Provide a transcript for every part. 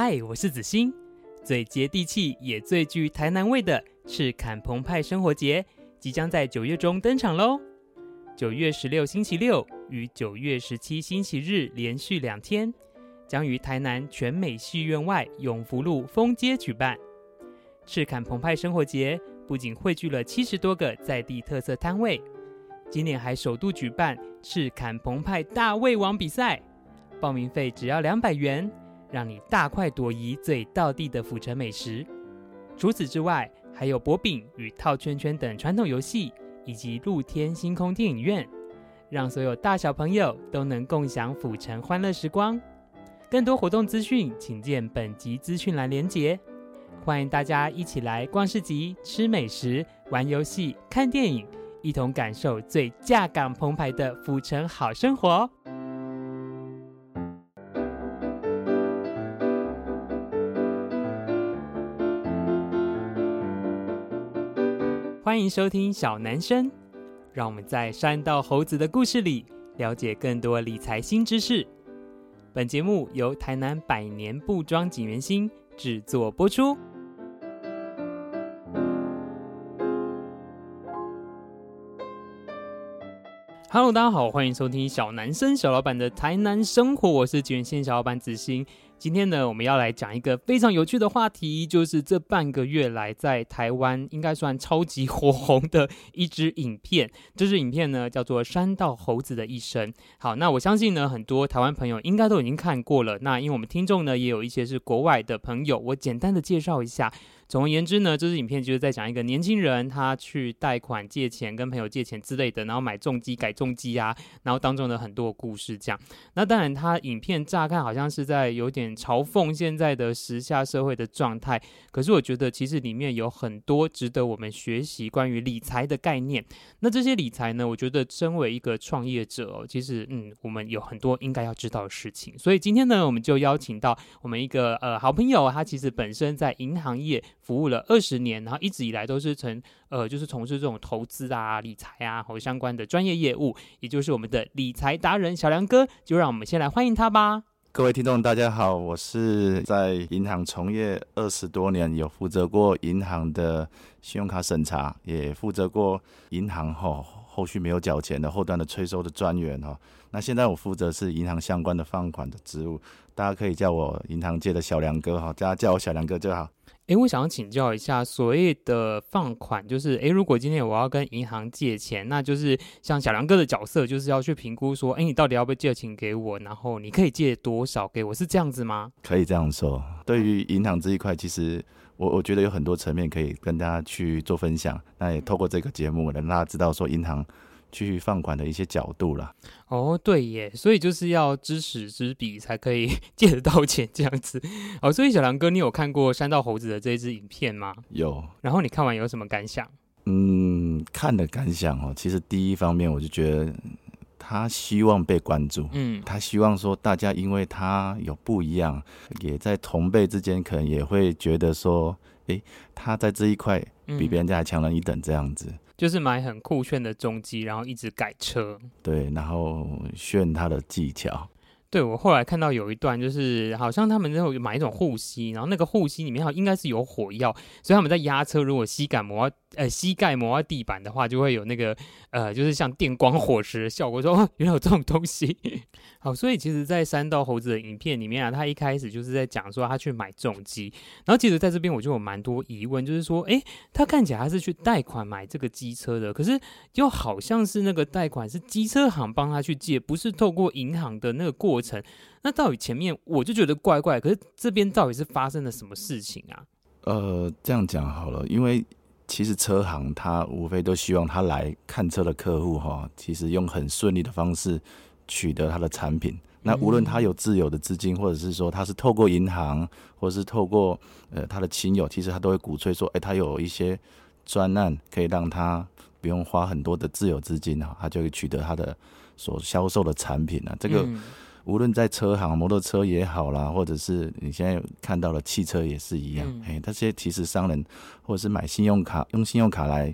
嗨，我是子欣。最接地气也最具台南味的赤坎澎湃生活节即将在九月中登场喽！九月十六星期六与九月十七星期日连续两天，将于台南全美戏院外永福路风街举办。赤坎澎湃生活节不仅汇聚了七十多个在地特色摊位，今年还首度举办赤坎澎湃大胃王比赛，报名费只要两百元。让你大快朵颐最道地的府城美食。除此之外，还有博饼与套圈圈等传统游戏，以及露天星空电影院，让所有大小朋友都能共享府城欢乐时光。更多活动资讯，请见本集资讯栏连结。欢迎大家一起来逛市集、吃美食、玩游戏、看电影，一同感受最架港澎湃的府城好生活。欢迎收听小男生，让我们在山道猴子的故事里了解更多理财新知识。本节目由台南百年布庄锦源兴制作播出。Hello，大家好，欢迎收听小男生小老板的台南生活，我是锦源兴小老板子欣。今天呢，我们要来讲一个非常有趣的话题，就是这半个月来在台湾应该算超级火红的一支影片。这支影片呢，叫做《山道猴子的一生》。好，那我相信呢，很多台湾朋友应该都已经看过了。那因为我们听众呢，也有一些是国外的朋友，我简单的介绍一下。总而言之呢，这支影片就是在讲一个年轻人，他去贷款借钱，跟朋友借钱之类的，然后买重机改重机啊，然后当中的很多故事这样。那当然，他影片乍看好像是在有点嘲讽现在的时下社会的状态，可是我觉得其实里面有很多值得我们学习关于理财的概念。那这些理财呢，我觉得身为一个创业者哦，其实嗯，我们有很多应该要知道的事情。所以今天呢，我们就邀请到我们一个呃好朋友，他其实本身在银行业。服务了二十年，然后一直以来都是从呃，就是从事这种投资啊、理财啊和相关的专业业务，也就是我们的理财达人小梁哥。就让我们先来欢迎他吧。各位听众，大家好，我是在银行从业二十多年，有负责过银行的信用卡审查，也负责过银行后后续没有缴钱的后端的催收的专员哈。那现在我负责是银行相关的放款的职务，大家可以叫我银行界的小梁哥哈，大家叫我小梁哥就好。诶，我想要请教一下，所谓的放款，就是诶，如果今天我要跟银行借钱，那就是像小梁哥的角色，就是要去评估说，诶，你到底要不要借钱给我，然后你可以借多少给我，是这样子吗？可以这样说。对于银行这一块，其实我我觉得有很多层面可以跟大家去做分享。那也透过这个节目，能让大家知道说银行。去放款的一些角度啦。哦，对耶，所以就是要知识知彼才可以 借得到钱这样子。哦，所以小梁哥，你有看过山道猴子的这一支影片吗？有。然后你看完有什么感想？嗯，看的感想哦，其实第一方面我就觉得他希望被关注，嗯，他希望说大家因为他有不一样，也在同辈之间可能也会觉得说，诶，他在这一块比别人家还强人一等这样子。嗯就是买很酷炫的中机，然后一直改车，对，然后炫他的技巧。对，我后来看到有一段，就是好像他们那种买一种护膝，然后那个护膝里面好应该是有火药，所以他们在压车，如果膝盖磨。呃，膝盖磨到地板的话，就会有那个呃，就是像电光火石的效果。说，原来有这种东西。好，所以其实，在三道猴子的影片里面啊，他一开始就是在讲说他去买重机，然后其实在这边我就有蛮多疑问，就是说，诶，他看起来他是去贷款买这个机车的，可是又好像是那个贷款是机车行帮他去借，不是透过银行的那个过程。那到底前面我就觉得怪怪，可是这边到底是发生了什么事情啊？呃，这样讲好了，因为。其实车行他无非都希望他来看车的客户哈，其实用很顺利的方式取得他的产品。那无论他有自有的资金，或者是说他是透过银行，或者是透过呃他的亲友，其实他都会鼓吹说，哎，他有一些专案可以让他不用花很多的自有资金哈，他就会取得他的所销售的产品啊，这个。无论在车行，摩托车也好啦，或者是你现在看到的汽车也是一样，哎、嗯，这些其实商人或者是买信用卡，用信用卡来，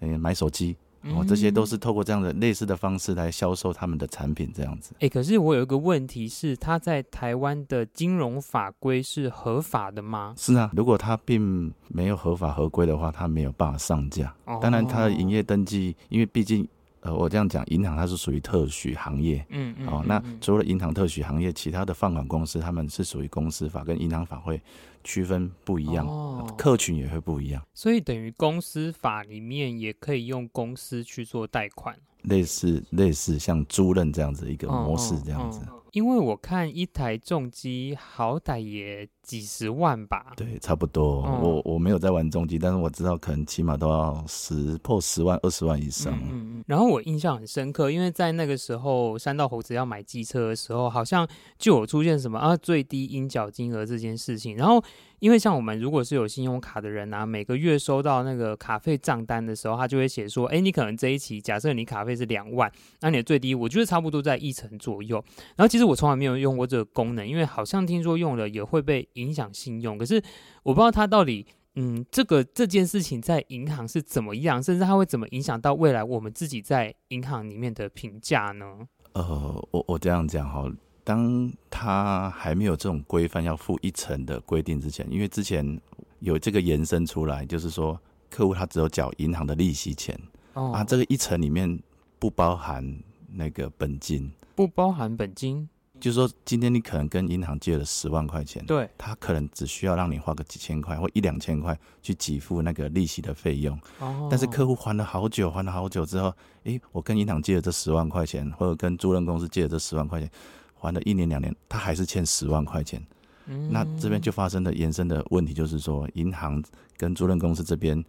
呃，买手机哦，这些都是透过这样的类似的方式来销售他们的产品，这样子。哎、欸，可是我有一个问题是，他在台湾的金融法规是合法的吗？是啊，如果他并没有合法合规的话，他没有办法上架。哦、当然，他的营业登记，因为毕竟。呃，我这样讲，银行它是属于特许行业，嗯嗯，哦，那除了银行特许行业，其他的放款公司他们是属于公司法跟银行法会区分不一样，哦，客群也会不一样，所以等于公司法里面也可以用公司去做贷款，类似类似像租赁这样子一个模式这样子。因为我看一台重机好歹也几十万吧，对，差不多。嗯、我我没有在玩重机，但是我知道可能起码都要十破十万、二十万以上。嗯嗯。然后我印象很深刻，因为在那个时候，山道猴子要买机车的时候，好像就有出现什么啊最低应缴金额这件事情。然后。因为像我们如果是有信用卡的人啊，每个月收到那个卡费账单的时候，他就会写说，哎，你可能这一期假设你卡费是两万，那你的最低我觉得差不多在一成左右。然后其实我从来没有用过这个功能，因为好像听说用了也会被影响信用。可是我不知道他到底，嗯，这个这件事情在银行是怎么样，甚至它会怎么影响到未来我们自己在银行里面的评价呢？呃，我我这样讲哈。当他还没有这种规范要付一成的规定之前，因为之前有这个延伸出来，就是说客户他只有缴银行的利息钱，哦、啊，这个一层里面不包含那个本金，不包含本金，就是说今天你可能跟银行借了十万块钱，对，他可能只需要让你花个几千块或一两千块去给付那个利息的费用，哦，但是客户还了好久，还了好久之后，诶，我跟银行借了这十万块钱，或者跟租赁公司借了这十万块钱。还了一年两年，他还是欠十万块钱。嗯，那这边就发生了延伸的问题，就是说，银行跟租赁公司这边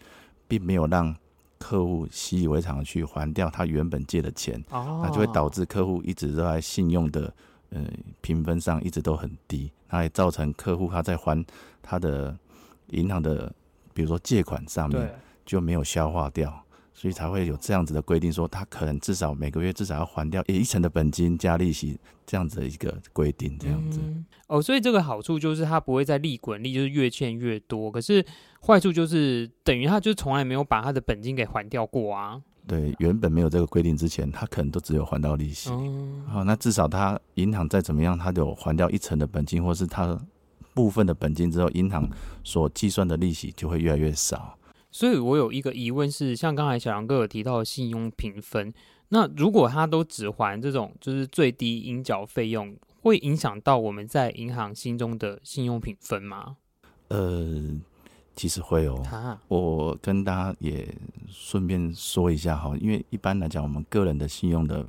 并没有让客户习以为常的去还掉他原本借的钱，哦，那就会导致客户一直都在信用的呃评分上一直都很低，那也造成客户他在还他的银行的，比如说借款上面就没有消化掉。所以才会有这样子的规定，说他可能至少每个月至少要还掉一成的本金加利息这样子的一个规定，这样子。嗯。哦，所以这个好处就是他不会再利滚利，就是越欠越多。可是坏处就是等于他就从来没有把他的本金给还掉过啊。对，原本没有这个规定之前，他可能都只有还到利息。嗯。好，那至少他银行再怎么样，他有还掉一成的本金，或是他部分的本金之后，银行所计算的利息就会越来越少。所以我有一个疑问是，像刚才小杨哥有提到的信用评分，那如果他都只还这种就是最低应缴费用，会影响到我们在银行心中的信用评分吗？呃，其实会哦。啊、我跟大家也顺便说一下哈，因为一般来讲，我们个人的信用的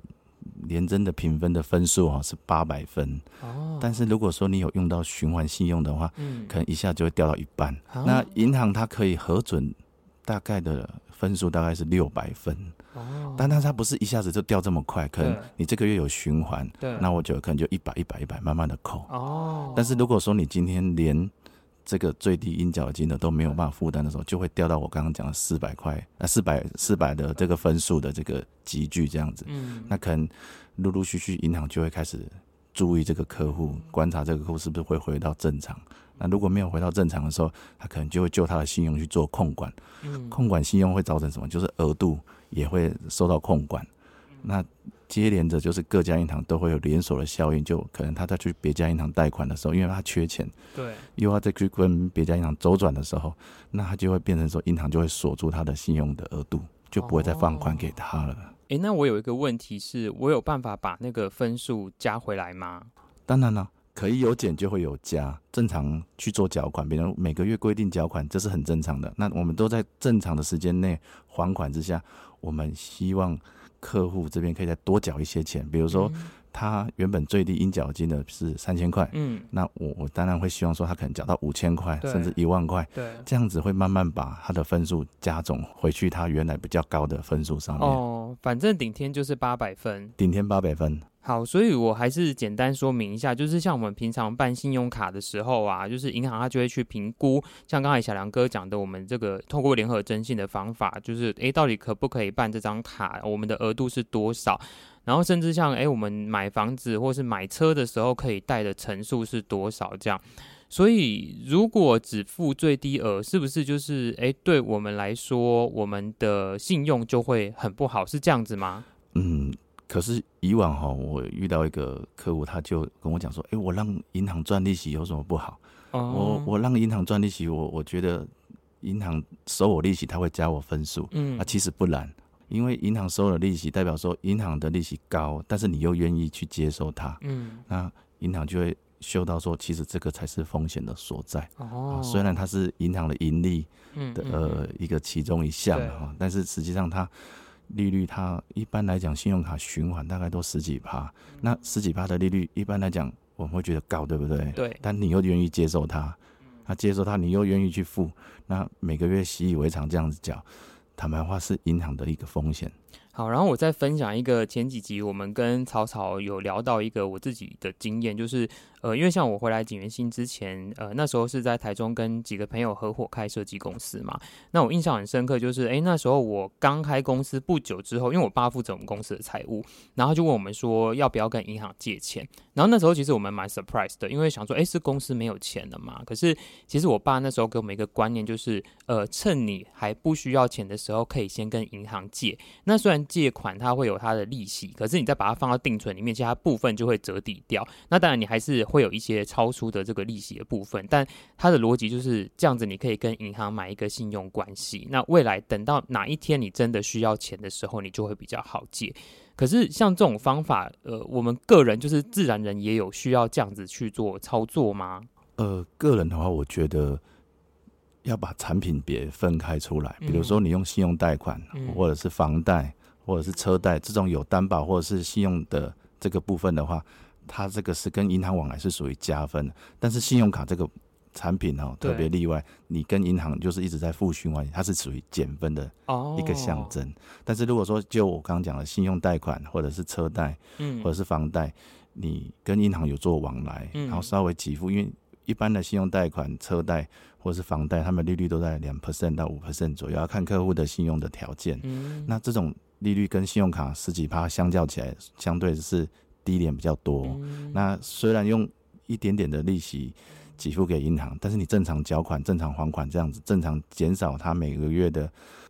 联真的评分的分数哈是八百分，哦，但是如果说你有用到循环信用的话，嗯，可能一下就会掉到一半。啊、那银行它可以核准。大概的分数大概是六百分，哦，但它它不是一下子就掉这么快，可能你这个月有循环，对，那我觉得可能就一百一百一百慢慢的扣，哦，但是如果说你今天连这个最低应缴金额都没有办法负担的时候，就会掉到我刚刚讲的四百块，那四百四百的这个分数的这个集聚这样子，嗯，那可能陆陆续续银行就会开始注意这个客户，观察这个客户是不是会回到正常。那如果没有回到正常的时候，他可能就会就他的信用去做控管。嗯，控管信用会造成什么？就是额度也会受到控管。那接连着就是各家银行都会有连锁的效应，就可能他在去别家银行贷款的时候，因为他缺钱，对，又要再去跟别家银行周转的时候，那他就会变成说，银行就会锁住他的信用的额度，就不会再放款给他了。哎、哦欸，那我有一个问题是，我有办法把那个分数加回来吗？当然了。可以有减就会有加，正常去做缴款，比如每个月规定缴款，这是很正常的。那我们都在正常的时间内还款之下，我们希望客户这边可以再多缴一些钱，比如说。嗯他原本最低应缴金的是三千块，嗯，那我我当然会希望说他可能缴到五千块，甚至一万块，对，这样子会慢慢把他的分数加总回去，他原来比较高的分数上面。哦，反正顶天就是八百分，顶天八百分。好，所以我还是简单说明一下，就是像我们平常办信用卡的时候啊，就是银行它就会去评估，像刚才小梁哥讲的，我们这个透过联合征信的方法，就是诶，到底可不可以办这张卡？我们的额度是多少？然后甚至像诶，我们买房子或是买车的时候可以贷的成数是多少？这样，所以如果只付最低额，是不是就是哎，对我们来说，我们的信用就会很不好？是这样子吗？嗯，可是以往哈，我遇到一个客户，他就跟我讲说，哎，我让银行赚利息有什么不好？哦、我我让银行赚利息，我我觉得银行收我利息，他会加我分数。嗯，啊，其实不然，因为银行收了利息，代表说银行的利息高，但是你又愿意去接受它。嗯，那银行就会。嗅到说，其实这个才是风险的所在。哦，虽然它是银行的盈利的嗯嗯呃一个其中一项哈，但是实际上它利率它一般来讲，信用卡循环大概都十几趴。嗯、那十几趴的利率，一般来讲我们会觉得高，对不对？对。但你又愿意接受它，那接受它，你又愿意去付，那每个月习以为常这样子缴，坦白话是银行的一个风险。好，然后我再分享一个前几集我们跟草草有聊到一个我自己的经验，就是。呃，因为像我回来景源星之前，呃，那时候是在台中跟几个朋友合伙开设计公司嘛。那我印象很深刻，就是哎，那时候我刚开公司不久之后，因为我爸负责我们公司的财务，然后就问我们说要不要跟银行借钱。然后那时候其实我们蛮 surprise 的，因为想说，哎，是公司没有钱了嘛？可是其实我爸那时候给我们一个观念，就是呃，趁你还不需要钱的时候，可以先跟银行借。那虽然借款它会有它的利息，可是你再把它放到定存里面，其实它部分就会折抵掉。那当然你还是。会有一些超出的这个利息的部分，但它的逻辑就是这样子，你可以跟银行买一个信用关系。那未来等到哪一天你真的需要钱的时候，你就会比较好借。可是像这种方法，呃，我们个人就是自然人也有需要这样子去做操作吗？呃，个人的话，我觉得要把产品别分开出来。比如说你用信用贷款，嗯、或者是房贷，或者是车贷这种有担保或者是信用的这个部分的话。它这个是跟银行往来是属于加分的，但是信用卡这个产品哦特别例外，你跟银行就是一直在负循环，它是属于减分的一个象征。但是如果说就我刚刚讲的信用贷款或者是车贷，嗯，或者是房贷，你跟银行有做往来，然后稍微给付，因为一般的信用贷款、车贷或者是房贷，他们利率都在两 percent 到五 percent 左右，要看客户的信用的条件。嗯，那这种利率跟信用卡十几趴相较起来，相对是。低点比较多，嗯、那虽然用一点点的利息给付给银行，但是你正常缴款、正常还款这样子，正常减少他每个月的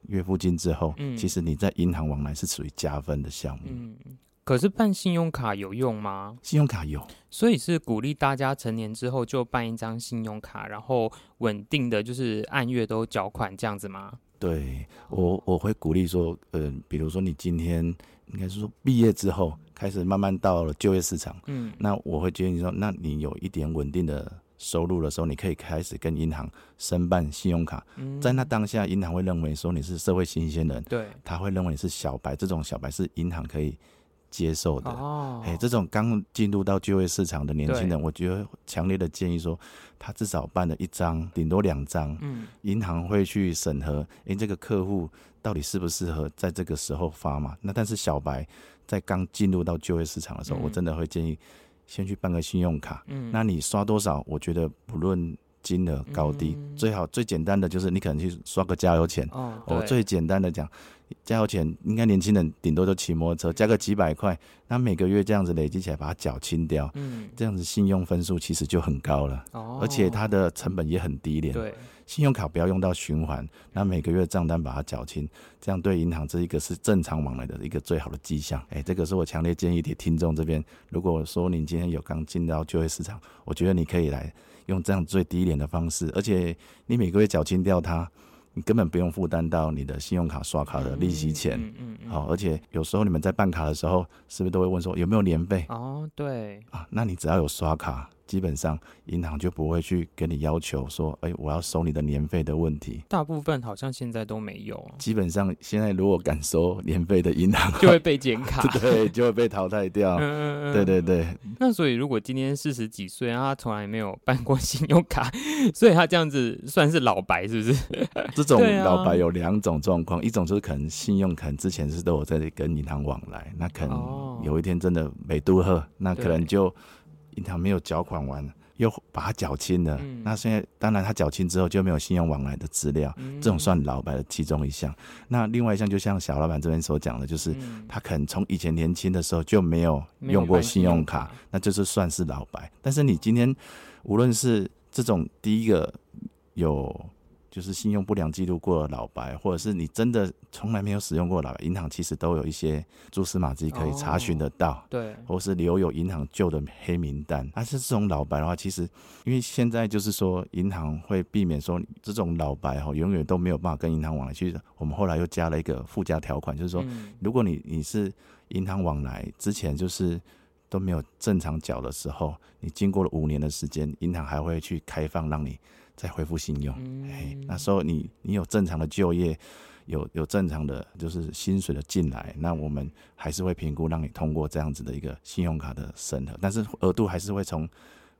月付金之后，嗯、其实你在银行往来是属于加分的项目。嗯，可是办信用卡有用吗？信用卡有，所以是鼓励大家成年之后就办一张信用卡，然后稳定的就是按月都缴款这样子吗？对，我我会鼓励说，呃，比如说你今天应该是说毕业之后。开始慢慢到了就业市场，嗯，那我会建议说，那你有一点稳定的收入的时候，你可以开始跟银行申办信用卡。嗯，在那当下，银行会认为说你是社会新鲜人，对，他会认为你是小白，这种小白是银行可以接受的。哦，哎，这种刚进入到就业市场的年轻人，我觉得强烈的建议说，他至少办了一张，顶多两张，嗯，银行会去审核，哎，这个客户到底适不适合在这个时候发嘛？那但是小白。在刚进入到就业市场的时候，嗯、我真的会建议先去办个信用卡。嗯，那你刷多少？我觉得不论金额高低，嗯、最好最简单的就是你可能去刷个加油钱。哦，我最简单的讲，加油钱应该年轻人顶多就骑摩托车加个几百块，那每个月这样子累积起来把它缴清掉，嗯，这样子信用分数其实就很高了。哦，而且它的成本也很低廉。对。信用卡不要用到循环，那每个月账单把它缴清，这样对银行这一个是正常往来的一个最好的迹象。哎、欸，这个是我强烈建议的听众这边，如果说你今天有刚进到就业市场，我觉得你可以来用这样最低廉的方式，而且你每个月缴清掉它，你根本不用负担到你的信用卡刷卡的利息钱。嗯嗯嗯。好，而且有时候你们在办卡的时候，是不是都会问说有没有年费？哦，对。啊，那你只要有刷卡。基本上银行就不会去跟你要求说，哎，我要收你的年费的问题。大部分好像现在都没有。基本上现在如果敢收年费的银行，就会被剪卡，对，就会被淘汰掉。嗯、对对对。那所以如果今天四十几岁，然后他从来没有办过信用卡，所以他这样子算是老白，是不是？这种老白有两种状况，啊、一种就是可能信用可能之前是都有在跟银行往来，那可能有一天真的没渡喝，那可能就。银行没有缴款完，又把它缴清了。嗯、那现在当然，他缴清之后就没有信用往来的资料，嗯、这种算老白的其中一项。那另外一项，就像小老板这边所讲的，就是、嗯、他可能从以前年轻的时候就没有用过信用卡，用卡那就是算是老白。但是你今天无论是这种第一个有。就是信用不良记录过的老白，或者是你真的从来没有使用过老白，银行其实都有一些蛛丝马迹可以查询得到，哦，对，或是留有银行旧的黑名单。但是这种老白的话，其实因为现在就是说银行会避免说这种老白哈永远都没有办法跟银行往来。其实我们后来又加了一个附加条款，就是说如果你你是银行往来之前就是都没有正常缴的时候，你经过了五年的时间，银行还会去开放让你。再恢复信用，哎、嗯，那时候你你有正常的就业，有有正常的就是薪水的进来，那我们还是会评估让你通过这样子的一个信用卡的审核，但是额度还是会从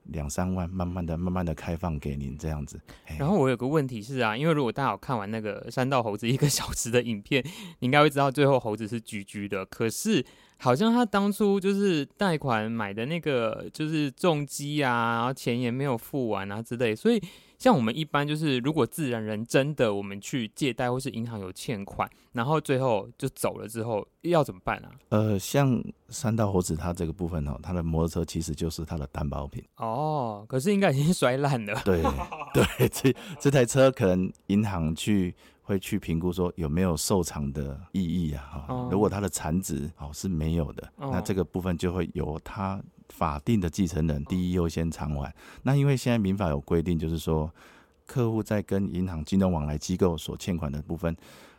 两三万慢慢的、慢慢的开放给您这样子。然后我有个问题是啊，因为如果大家有看完那个山道猴子一个小时的影片，你应该会知道最后猴子是居居的，可是。好像他当初就是贷款买的那个，就是重机啊，然后钱也没有付完啊之类，所以像我们一般就是，如果自然人真的我们去借贷或是银行有欠款，然后最后就走了之后要怎么办啊？呃，像三道猴子他这个部分哦，他的摩托车其实就是他的担保品哦，可是应该已经摔烂了。对对，这这台车可能银行去。会去评估说有没有受偿的意义啊？哈，如果他的残值哦是没有的，那这个部分就会由他法定的继承人第一优先偿还。那因为现在民法有规定，就是说客户在跟银行金融往来机构所欠款的部分，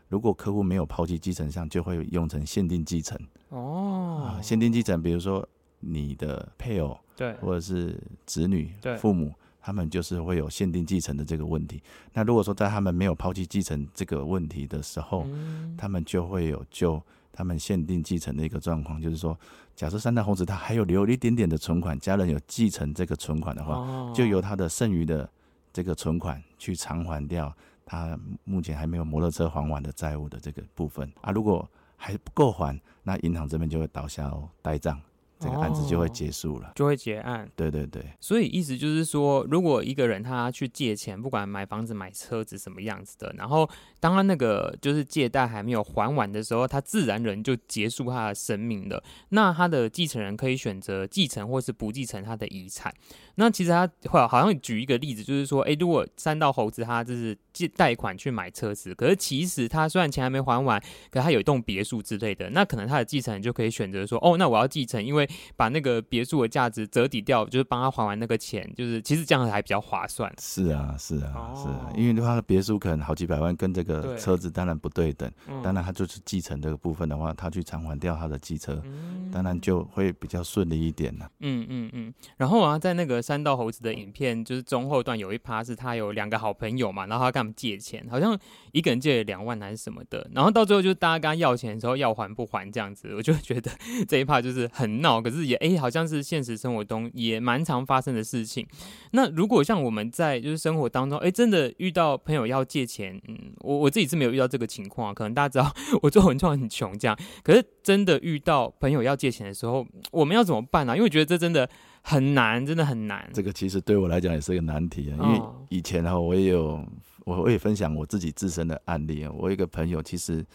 如果客户没有抛弃继承项，就会用成限定继承。哦，限定继承，比如说你的配偶对，或者是子女对父母。他们就是会有限定继承的这个问题。那如果说在他们没有抛弃继承这个问题的时候，嗯、他们就会有就他们限定继承的一个状况，就是说，假设三代红子他还有留一点点的存款，家人有继承这个存款的话，哦、就由他的剩余的这个存款去偿还掉他目前还没有摩托车还完的债务的这个部分啊。如果还不够还，那银行这边就会倒下哦呆账。这个案子就会结束了，就会结案。对对对，所以意思就是说，如果一个人他去借钱，不管买房子、买车子什么样子的，然后当他那个就是借贷还没有还完的时候，他自然人就结束他的生命了。那他的继承人可以选择继承或是不继承他的遗产。那其实他会好像举一个例子，就是说，哎，如果三道猴子他就是借贷款去买车子，可是其实他虽然钱还没还完，可是他有一栋别墅之类的，那可能他的继承人就可以选择说，哦，那我要继承，因为把那个别墅的价值折抵掉，就是帮他还完那个钱，就是其实这样还比较划算。是啊，是啊，哦、是啊，因为他的别墅可能好几百万，跟这个车子当然不对等。对当然，他就是继承这个部分的话，他去偿还掉他的机车，嗯、当然就会比较顺利一点了。嗯嗯嗯。然后啊，在那个。三道猴子的影片就是中后段有一趴是他有两个好朋友嘛，然后他跟他们借钱，好像一个人借了两万还是什么的，然后到最后就是大家跟他要钱的时候要还不还这样子，我就觉得 这一趴就是很闹，可是也哎、好像是现实生活中也蛮常发生的事情。那如果像我们在就是生活当中哎、真的遇到朋友要借钱，嗯，我我自己是没有遇到这个情况，可能大家知道我做文创很穷这样，可是真的遇到朋友要借钱的时候，我们要怎么办呢、啊？因为我觉得这真的。很难，真的很难。这个其实对我来讲也是一个难题啊，因为以前哈，我也有，我我也分享我自己自身的案例啊。我有一个朋友，其实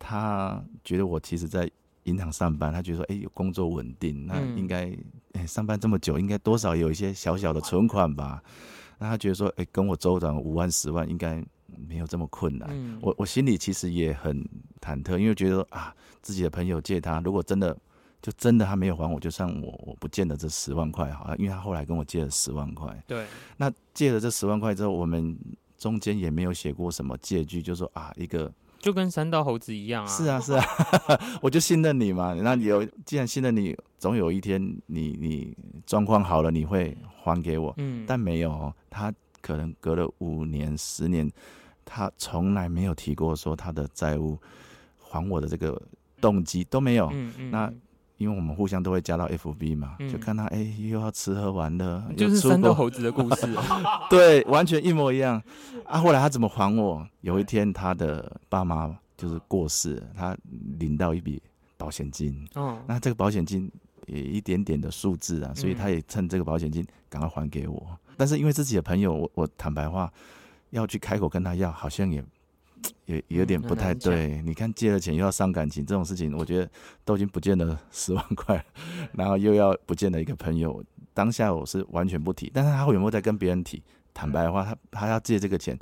他觉得我其实在银行上班，他觉得说，哎，有工作稳定，那应该，哎，上班这么久，应该多少有一些小小的存款吧？那他觉得说，哎，跟我周转五万、十万，应该没有这么困难。我我心里其实也很忐忑，因为觉得啊，自己的朋友借他，如果真的。就真的他没有还我，就算我我不见得这十万块好，因为他后来跟我借了十万块。对，那借了这十万块之后，我们中间也没有写过什么借据，就说啊一个就跟三道猴子一样啊。是啊是啊，我就信任你嘛。那有既然信任你，总有一天你你状况好了，你会还给我。嗯，但没有，哦他可能隔了五年十年，他从来没有提过说他的债务还我的这个动机都没有。嗯嗯，那。因为我们互相都会加到 FB 嘛，嗯、就看他哎、欸，又要吃喝玩乐，就是山道猴子的故事，对，完全一模一样。啊，后来他怎么还我？有一天他的爸妈就是过世了，他领到一笔保险金，哦，那这个保险金也一点点的数字啊，所以他也趁这个保险金赶快还给我。嗯、但是因为自己的朋友，我我坦白话要去开口跟他要，好像也。也有点不太对，你看借了钱又要伤感情这种事情，我觉得都已经不见了 十万块，然后又要不见了一个朋友，当下我是完全不提，但是他会有没有在跟别人提？坦白的话，他他要借这个钱，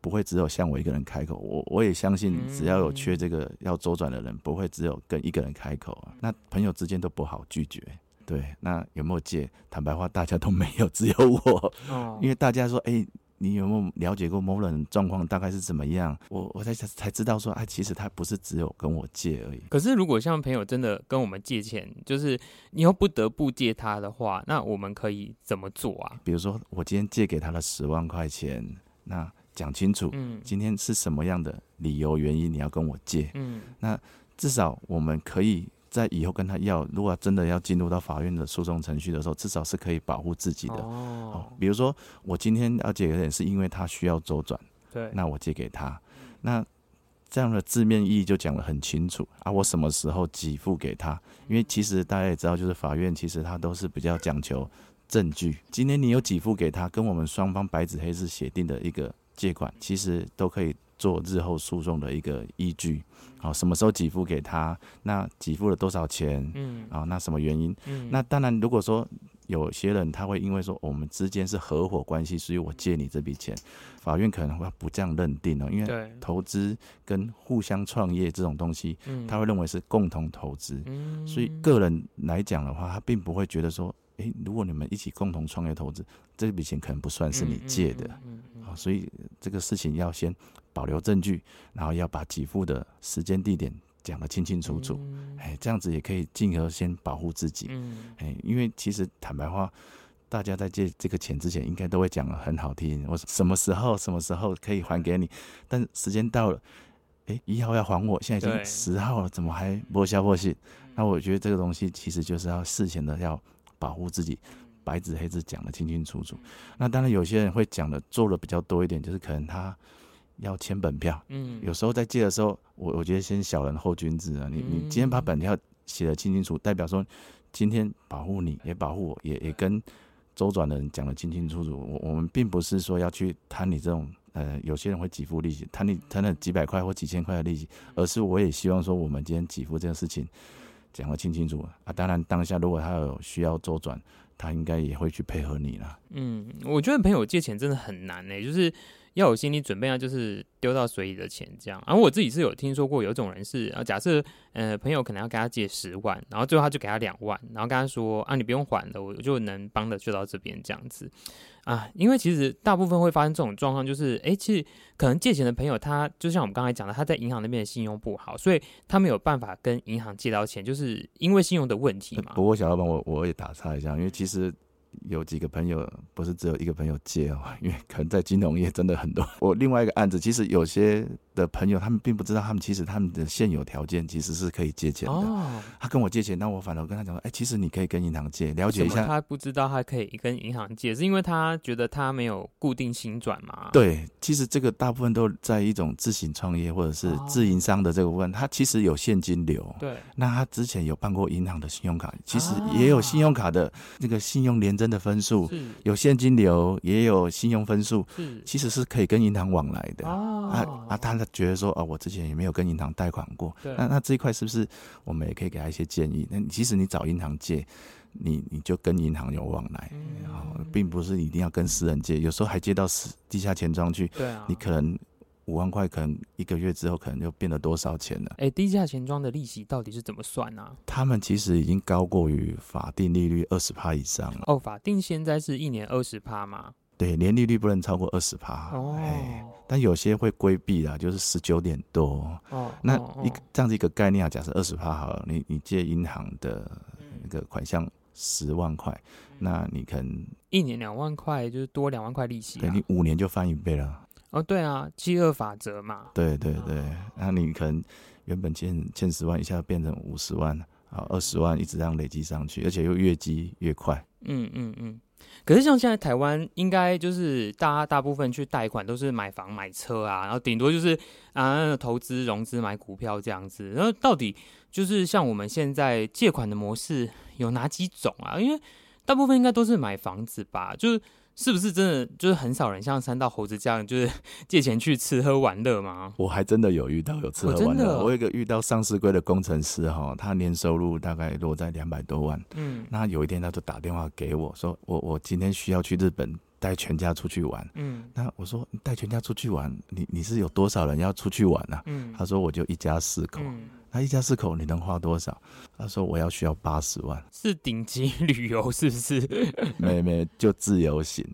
不会只有向我一个人开口。我我也相信，只要有缺这个要周转的人，不会只有跟一个人开口啊。那朋友之间都不好拒绝。对，那有没有借？坦白话，大家都没有，只有我。哦，因为大家说，哎、欸，你有没有了解过某人状况大概是怎么样？我我才才知道说，哎，其实他不是只有跟我借而已。可是如果像朋友真的跟我们借钱，就是你又不得不借他的话，那我们可以怎么做啊？比如说，我今天借给他了十万块钱，那讲清楚，嗯，今天是什么样的理由原因你要跟我借？嗯，那至少我们可以。在以后跟他要，如果真的要进入到法院的诉讼程序的时候，至少是可以保护自己的。哦，比如说我今天要借给人，是因为他需要周转，对，那我借给他，那这样的字面意义就讲得很清楚啊。我什么时候给付给他？因为其实大家也知道，就是法院其实他都是比较讲求证据。今天你有给付给他，跟我们双方白纸黑字写定的一个借款，其实都可以。做日后诉讼的一个依据，好，什么时候给付给他？那给付了多少钱？嗯，啊，那什么原因？嗯，那当然，如果说有些人他会因为说我们之间是合伙关系，所以我借你这笔钱，法院可能会不这样认定哦，因为投资跟互相创业这种东西，他会认为是共同投资，所以个人来讲的话，他并不会觉得说。诶，如果你们一起共同创业投资，这笔钱可能不算是你借的，好，所以这个事情要先保留证据，然后要把给付的时间地点讲得清清楚楚，哎，这样子也可以进而先保护自己，嗯哎，因为其实坦白话，大家在借这个钱之前，应该都会讲得很好听，我什么时候什么时候可以还给你，但时间到了，诶，一号要还我，现在已经十号了，怎么还不消不息？那我觉得这个东西其实就是要事前的要。保护自己，白纸黑字讲得清清楚楚。那当然，有些人会讲的做的比较多一点，就是可能他要签本票。嗯，有时候在借的时候，我我觉得先小人后君子啊。你你今天把本票写得清清楚，代表说今天保护你也保护我，也也跟周转的人讲得清清楚楚。我我们并不是说要去贪你这种呃，有些人会给付利息，贪你贪了几百块或几千块的利息，而是我也希望说，我们今天给付这件事情。讲得清清楚啊！当然，当下如果他有需要周转，他应该也会去配合你啦。嗯，我觉得朋友借钱真的很难呢、就是。要有心理准备啊，就是丢到水里的钱这样。而、啊、我自己是有听说过，有种人是啊，假设呃朋友可能要给他借十万，然后最后他就给他两万，然后跟他说啊，你不用还了，我就能帮的就到这边这样子啊。因为其实大部分会发生这种状况，就是哎、其实可能借钱的朋友他就像我们刚才讲的，他在银行那边的信用不好，所以他没有办法跟银行借到钱，就是因为信用的问题嘛。不过小老板，我我也打岔一下，因为其实。有几个朋友，不是只有一个朋友借哦，因为可能在金融业真的很多。我另外一个案子，其实有些的朋友，他们并不知道，他们其实他们的现有条件其实是可以借钱的。哦，他跟我借钱，那我反而跟他讲说，哎，其实你可以跟银行借，了解一下。他不知道他可以跟银行借，是因为他觉得他没有固定薪转嘛？对，其实这个大部分都在一种自行创业或者是自营商的这个部分，他其实有现金流。对，那他之前有办过银行的信用卡，其实也有信用卡的那个信用联征的分数，有现金流，也有信用分数，其实是可以跟银行往来的。啊啊，他觉得说，哦，我之前也没有跟银行贷款过，那那这一块是不是我们也可以给他一些建议？那其实你找银行借，你你就跟银行有往来，然后并不是一定要跟私人借，有时候还借到私地下钱庄去，对啊，你可能五万块，可能一个月之后可能就变了多少钱了？哎，低价钱庄的利息到底是怎么算呢？他们其实已经高过于法定利率二十趴以上了。哦，法定现在是一年二十趴吗？对，年利率不能超过二十趴。哦，但有些会规避啦，就是十九点多。哦，那一这样子一个概念啊，假设二十趴好了，你你借银行的那个款项十万块，嗯，那你可能一年两万块，就是多两万块利息，啊。对，你五年就翻一倍了。哦，对啊，饥饿法则嘛。对对对，那你可能原本欠欠十万，一下变成五十万，好，二十万一直这样累积上去，而且又越积越快。嗯嗯嗯。可是像现在台湾，应该就是大家大部分去贷款都是买房买车啊，然后顶多就是啊投资融资买股票这样子。然后到底就是像我们现在借款的模式有哪几种啊？因为大部分应该都是买房子吧，就是。是不是真的就是很少人像三道猴子这样，就是 借钱去吃喝玩乐吗？我还真的有遇到有吃喝玩乐。我有一个遇到上市规的工程师哈，他年收入大概落在两百多万。嗯，那有一天他就打电话给我说，我我今天需要去日本带全家出去玩。嗯，那我说你带全家出去玩，你你是有多少人要出去玩呢？啊？嗯，他说我就一家四口。嗯他一家四口，你能花多少？他说我要需要八十万，是顶级旅游是不是？没没，就自由行。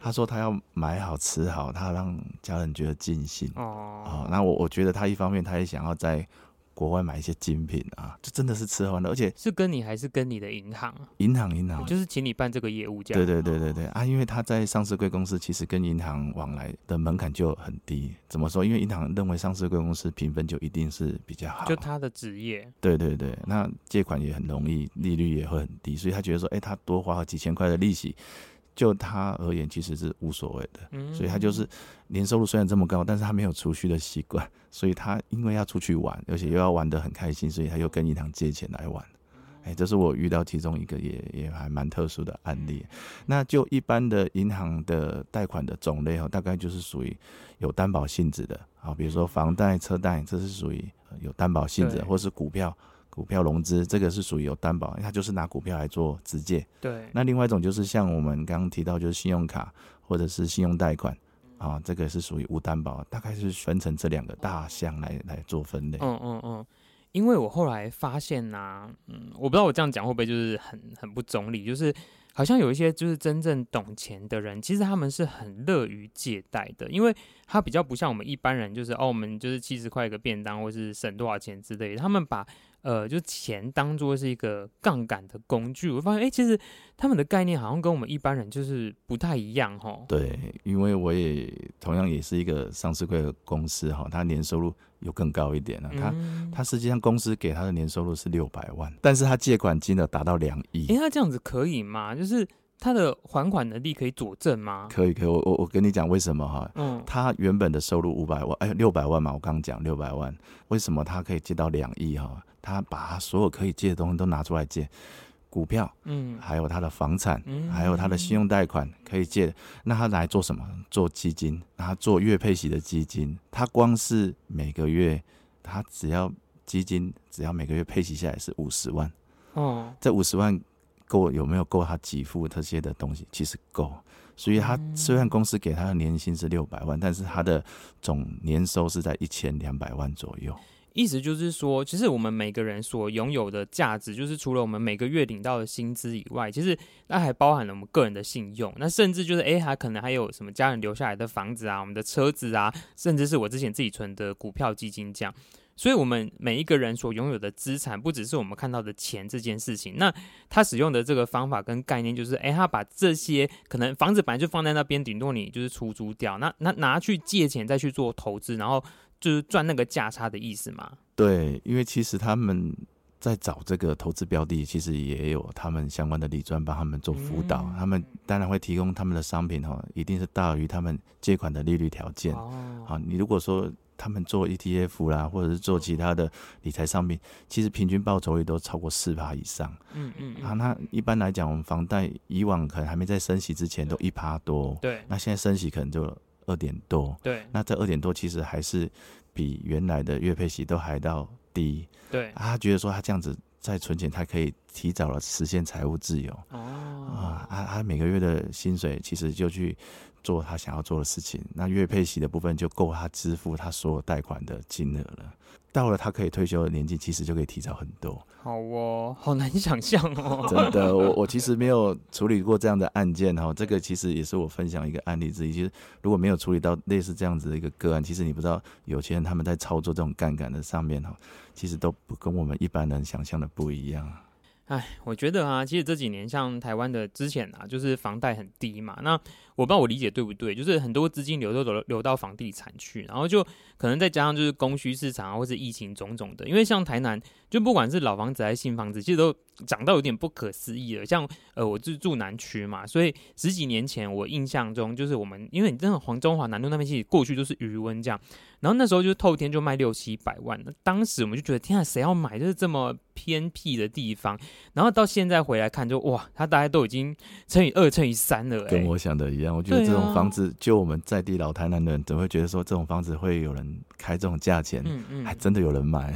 他说他要买好吃好，他让家人觉得尽兴。哦，哦，那我我觉得他一方面他也想要在。国外买一些精品啊，这真的是吃喝玩乐，而且是跟你还是跟你的银行？银行银行就是请你办这个业务，这样。对对对对对啊，因为他在上市贵公司，其实跟银行往来的门槛就很低。怎么说？因为银行认为上市贵公司评分就一定是比较好，就他的职业。对对对，那借款也很容易，利率也会很低，所以他觉得说，哎，他多花几千块的利息。就他而言，其实是无所谓的，嗯，所以他就是年收入虽然这么高，但是他没有储蓄的习惯，所以他因为要出去玩，而且又要玩得很开心，所以他又跟银行借钱来玩。哎，这是我遇到其中一个也也还蛮特殊的案例。那就一般的银行的贷款的种类哦，大概就是属于有担保性质的啊，比如说房贷、车贷，这是属于有担保性质，或是股票。股票融资这个是属于有担保，它就是拿股票来做直借。对。那另外一种就是像我们刚刚提到，就是信用卡或者是信用贷款啊，这个是属于无担保，大概是分成这两个大项来来做分类。嗯嗯嗯。因为我后来发现呐、啊，嗯，我不知道我这样讲会不会就是很很不中立，就是好像有一些就是真正懂钱的人，其实他们是很乐于借贷的，因为他比较不像我们一般人，就是哦，我们就是七十块一个便当，或是省多少钱之类的，他们把。呃，就钱当做是一个杠杆的工具，我发现，哎、欸，其实他们的概念好像跟我们一般人就是不太一样，哈。对，因为我也同样也是一个上市柜的公司，哈，他年收入有更高一点了。他他实际上公司给他的年收入是六百万，但是他借款金额达到两亿。哎、欸，他这样子可以吗？就是他的还款能力可以佐证吗？可以，可以。我我我跟你讲为什么哈？嗯，他原本的收入五百万，哎，六百万嘛，我刚刚讲六百万，为什么他可以借到两亿哈？他把他所有可以借的东西都拿出来借，股票，嗯，还有他的房产，嗯，还有他的信用贷款可以借。那他来做什么？做基金，他做月配息的基金。他光是每个月，他只要基金只要每个月配息下来是五十万，哦，这五十万够有没有够他给付这些的东西？其实够。所以他虽然公司给他的年薪是六百万，但是他的总年收是在一千两百万左右。意思就是说，其实我们每个人所拥有的价值，就是除了我们每个月领到的薪资以外，其实那还包含了我们个人的信用。那甚至就是，哎，还可能还有什么家人留下来的房子啊，我们的车子啊，甚至是我之前自己存的股票基金这样。所以，我们每一个人所拥有的资产，不只是我们看到的钱这件事情。那他使用的这个方法跟概念，就是，诶，他把这些可能房子本来就放在那边，顶多你就是出租掉，那那拿去借钱再去做投资，然后。就是赚那个价差的意思嘛？对，因为其实他们在找这个投资标的，其实也有他们相关的理专帮他们做辅导。嗯、他们当然会提供他们的商品哈，一定是大于他们借款的利率条件。哦，好，你如果说他们做 ETF 啦，或者是做其他的理财商品，其实平均报酬率都超过四趴以上。嗯嗯，嗯啊，那一般来讲，我们房贷以往可能还没在升息之前都一趴多。对，那现在升息可能就。二点多，对，那这二点多其实还是比原来的月配息都还要低，对，啊，他觉得说他这样子再存钱，他可以提早了实现财务自由，哦，啊，他他每个月的薪水其实就去做他想要做的事情，那月配息的部分就够他支付他所有贷款的金额了。到了他可以退休的年纪，其实就可以提早很多。好哦，好难想象哦。真的，我我其实没有处理过这样的案件哈。这个其实也是我分享一个案例之一。其实如果没有处理到类似这样子的一个个案，其实你不知道有钱人他们在操作这种杠杆的上面哈，其实都不跟我们一般人想象的不一样。哎，我觉得啊，其实这几年像台湾的之前啊，就是房贷很低嘛。那我不知道我理解对不对，就是很多资金流都流流到房地产去，然后就可能再加上就是供需市场啊，或是疫情种种的。因为像台南，就不管是老房子还是新房子，其实都涨到有点不可思议了。像呃，我是住南区嘛，所以十几年前我印象中就是我们，因为你真的黄中华南路那边其实过去都是余温这样。然后那时候就是透天就卖六七百万，那当时我们就觉得天啊，谁要买？就是这么偏僻的地方。然后到现在回来看就，就哇，它大概都已经乘以二、乘以三了。跟我想的一样，我觉得这种房子，就我们在地老台南的人，怎么会觉得说这种房子会有人开这种价钱？嗯嗯，还真的有人买。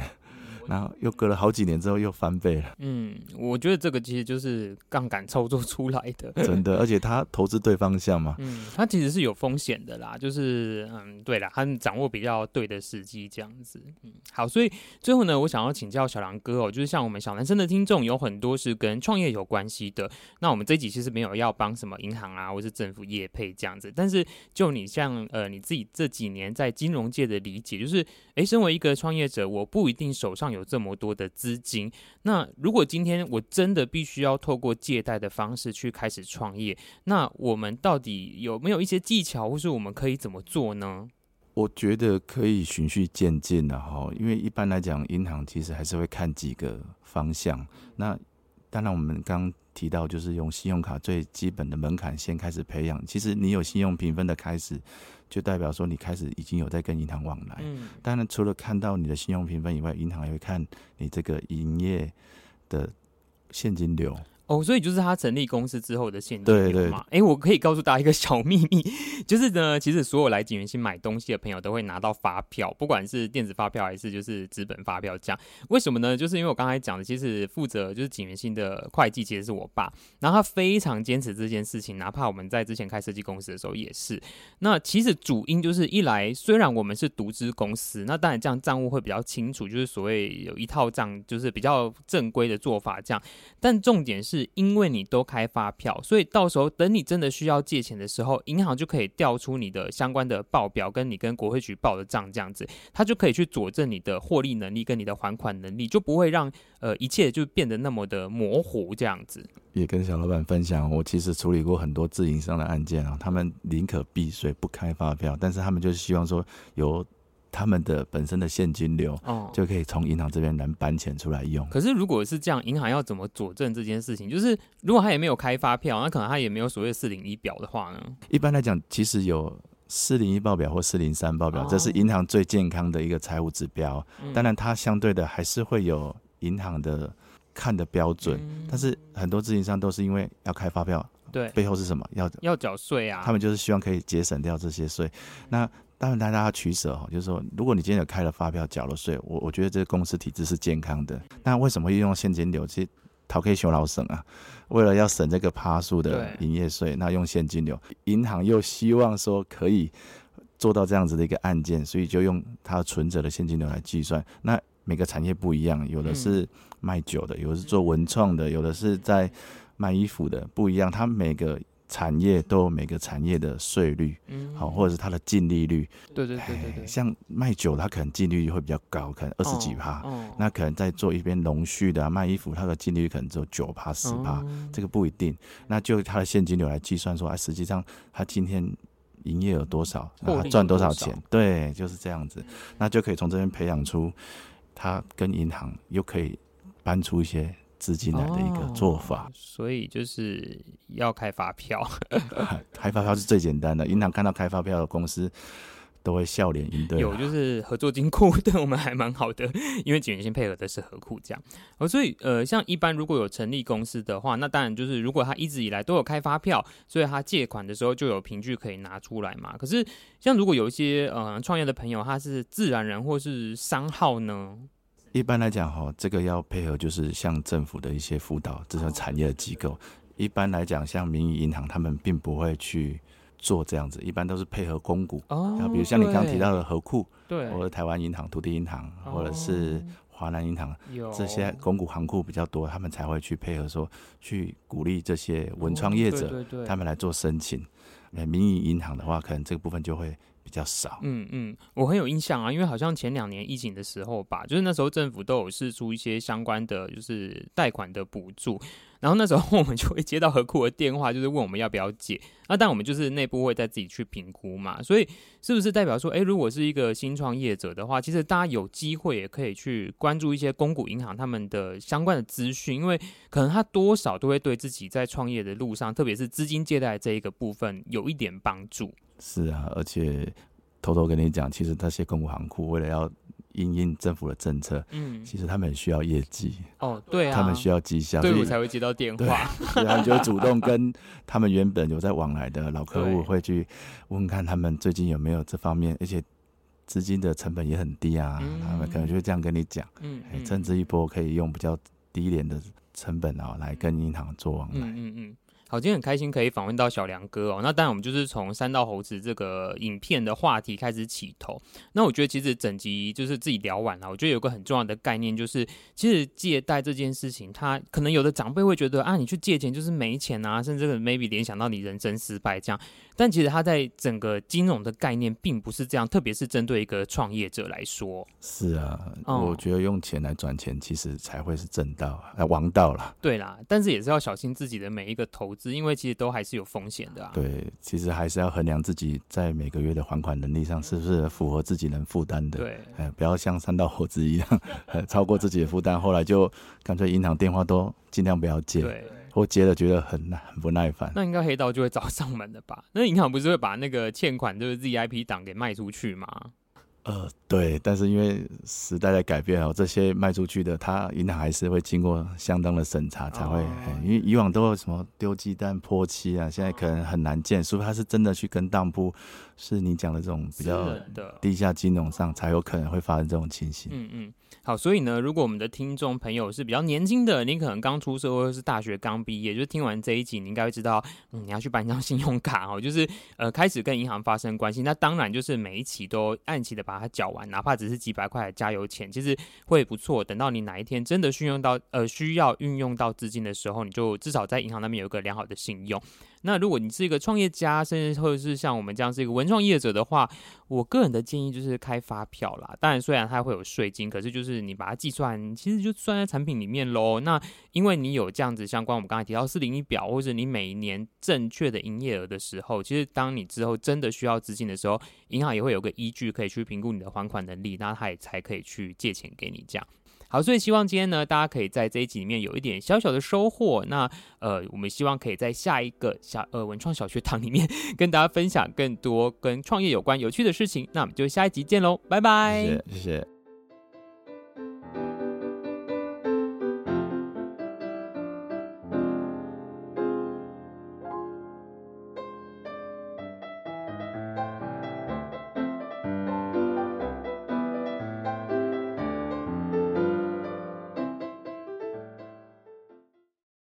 然后又隔了好几年之后又翻倍了。嗯，我觉得这个其实就是杠杆操作出来的，真的，而且他投资对方向嘛。嗯，他其实是有风险的啦，就是嗯，对啦，他掌握比较对的时机这样子。嗯，好，所以最后呢，我想要请教小狼哥哦，就是像我们小男生的听众有很多是跟创业有关系的，那我们这一集其实没有要帮什么银行啊或是政府业配这样子，但是就你像呃你自己这几年在金融界的理解，就是哎，身为一个创业者，我不一定手上有。有这么多的资金，那如果今天我真的必须要透过借贷的方式去开始创业，那我们到底有没有一些技巧，或是我们可以怎么做呢？我觉得可以循序渐进的哈，因为一般来讲，银行其实还是会看几个方向。那当然，我们刚提到就是用信用卡最基本的门槛先开始培养。其实你有信用评分的开始。就代表说你开始已经有在跟银行往来，嗯，当然除了看到你的信用评分以外，银行也会看你这个营业的现金流。哦，所以就是他成立公司之后的现金流嘛？哎、欸，我可以告诉大家一个小秘密，就是呢，其实所有来景元兴买东西的朋友都会拿到发票，不管是电子发票还是就是纸本发票这样。为什么呢？就是因为我刚才讲的，其实负责就是景元兴的会计，其实是我爸，然后他非常坚持这件事情，哪怕我们在之前开设计公司的时候也是。那其实主因就是一来，虽然我们是独资公司，那当然这样账务会比较清楚，就是所谓有一套账，就是比较正规的做法这样。但重点是。是因为你都开发票，所以到时候等你真的需要借钱的时候，银行就可以调出你的相关的报表，跟你跟国会局报的账，这样子，他就可以去佐证你的获利能力跟你的还款能力，就不会让呃一切就变得那么的模糊这样子。也跟小老板分享，我其实处理过很多自营商的案件啊，他们宁可避税不开发票，但是他们就是希望说有。他们的本身的现金流，哦，就可以从银行这边来搬钱出来用。可是如果是这样，银行要怎么佐证这件事情？就是如果他也没有开发票，那可能他也没有所谓四零一表的话呢？一般来讲，其实有四零一报表或四零三报表，这是银行最健康的一个财务指标。当然，它相对的还是会有银行的看的标准。但是很多自营商都是因为要开发票，对，背后是什么？要要缴税啊。他们就是希望可以节省掉这些税。那当然，大家要取舍哈，就是说，如果你今天有开了发票，缴了税，我我觉得这个公司体制是健康的。那为什么会用现金流？其实逃可以修老省啊，为了要省这个趴数的营业税，那用现金流，银行又希望说可以做到这样子的一个案件，所以就用它存折的现金流来计算。那每个产业不一样，有的是卖酒的，有的是做文创的，有的是在卖衣服的，不一样。它每个。产业都有每个产业的税率，嗯，好，或者是它的净利率，对对对对对。像卖酒，它可能净利率会比较高，可能二十几趴。那可能在做一边农畜的，啊、卖衣服，它的净利率可能只有九趴十趴，这个不一定。那就它的现金流来计算说，哎，实际上它今天营业额多少，它赚多少钱，对，就是这样子。那就可以从这边培养出，他跟银行又可以搬出一些。资金来的一个做法，哦，所以就是要开发票，开发票是最简单的。银行看到开发票的公司都会笑脸应对。有就是合作金库对我们还蛮好的，因为警源兴配合的是合库这样。哦，所以呃，像一般如果有成立公司的话，那当然就是如果他一直以来都有开发票，所以他借款的时候就有凭据可以拿出来嘛。可是像如果有一些呃创业的朋友，他是自然人或是商号呢？一般来讲，哈，这个要配合就是像政府的一些辅导这种产业的机构。一般来讲，像民营银行，他们并不会去做这样子，一般都是配合公股。哦。然后比如像你刚刚提到的合库，对，或者台湾银行、土地银行，或者是华南银行，这些公股行库比较多，他们才会去配合说，去鼓励这些文创业者，他们来做申请。民营银行的话，可能这个部分就会。比较少，嗯嗯，我很有印象啊，因为好像前两年疫情的时候吧，就是那时候政府都有释出一些相关的，就是贷款的补助，然后那时候我们就会接到合库的电话，就是问我们要不要借，那但我们就是内部会再自己去评估嘛，所以是不是代表说，哎、如果是一个新创业者的话，其实大家有机会也可以去关注一些公股银行他们的相关的资讯，因为可能他多少都会对自己在创业的路上，特别是资金借贷这一个部分有一点帮助。是啊，而且偷偷跟你讲，其实那些公股行库为了要因应政府的政策，嗯，其实他们很需要业绩哦，对啊，他们需要绩效，所以我才会接到电话，然后就主动跟他们原本有在往来的老客户会去问看他们最近有没有这方面，而且资金的成本也很低啊，嗯、他们可能就会这样跟你讲，嗯，嗯，趁这一波可以用比较低廉的成本啊来跟银行做往来，嗯嗯嗯。好，今天很开心可以访问到小梁哥哦。那当然，我们就是从三道猴子这个影片的话题开始起头。那我觉得其实整集就是自己聊完了。我觉得有个很重要的概念就是，其实借贷这件事情，他可能有的长辈会觉得啊，你去借钱就是没钱啊，甚至可能 maybe 联想到你人生失败这样。但其实他在整个金融的概念并不是这样，特别是针对一个创业者来说。是啊，哦、我觉得用钱来赚钱，其实才会是正道，啊，王道啦。对啦，但是也是要小心自己的每一个投资，因为其实都还是有风险的啊。对，其实还是要衡量自己在每个月的还款能力上是不是符合自己能负担的。对，不要像三道猴子一样，超过自己的负担，后来就干脆银行电话都尽量不要接。对。我接了觉得很很不耐烦，那应该黑道就会找上门的吧？那银行不是会把那个欠款就是 ZIP 档给卖出去吗？呃，对，但是因为时代在改变哦，这些卖出去的，它银行还是会经过相当的审查才会，哦、因为以往都有什么丢鸡蛋、泼漆啊，现在可能很难见，除非他是真的去跟当铺，是你讲的这种比较地下金融上才有可能会发生这种情形。嗯嗯。好，所以呢，如果我们的听众朋友是比较年轻的，你可能刚出社会或是大学刚毕业，就是听完这一集，你应该会知道，嗯，你要去办一张 信用卡哦，就是呃，开始跟银行发生关系。那当然就是每一期都按期的把它缴完，哪怕只是几百块的加油钱，其实会不错。等到你哪一天真的需用到呃需要运用到资金的时候，你就至少在银行那边有一个良好的信用。那如果你是一个创业家，甚至或者是像我们这样是一个文创业者的话，我个人的建议就是开发票啦。当然，虽然它会有税金，可是就是你把它计算，其实就算在产品里面喽。那因为你有这样子相关，我们刚才提到四零一表，或者你每一年正确的营业额的时候，其实当你之后真的需要资金的时候，银行也会有个依据可以去评估你的还款能力，那它也才可以去借钱给你这样。好，所以希望今天呢，大家可以在这一集里面有一点小小的收获。那呃，我们希望可以在下一个小呃文创小学堂里面 跟大家分享更多跟创业有关有趣的事情。那我们就下一集见喽，拜拜。谢谢。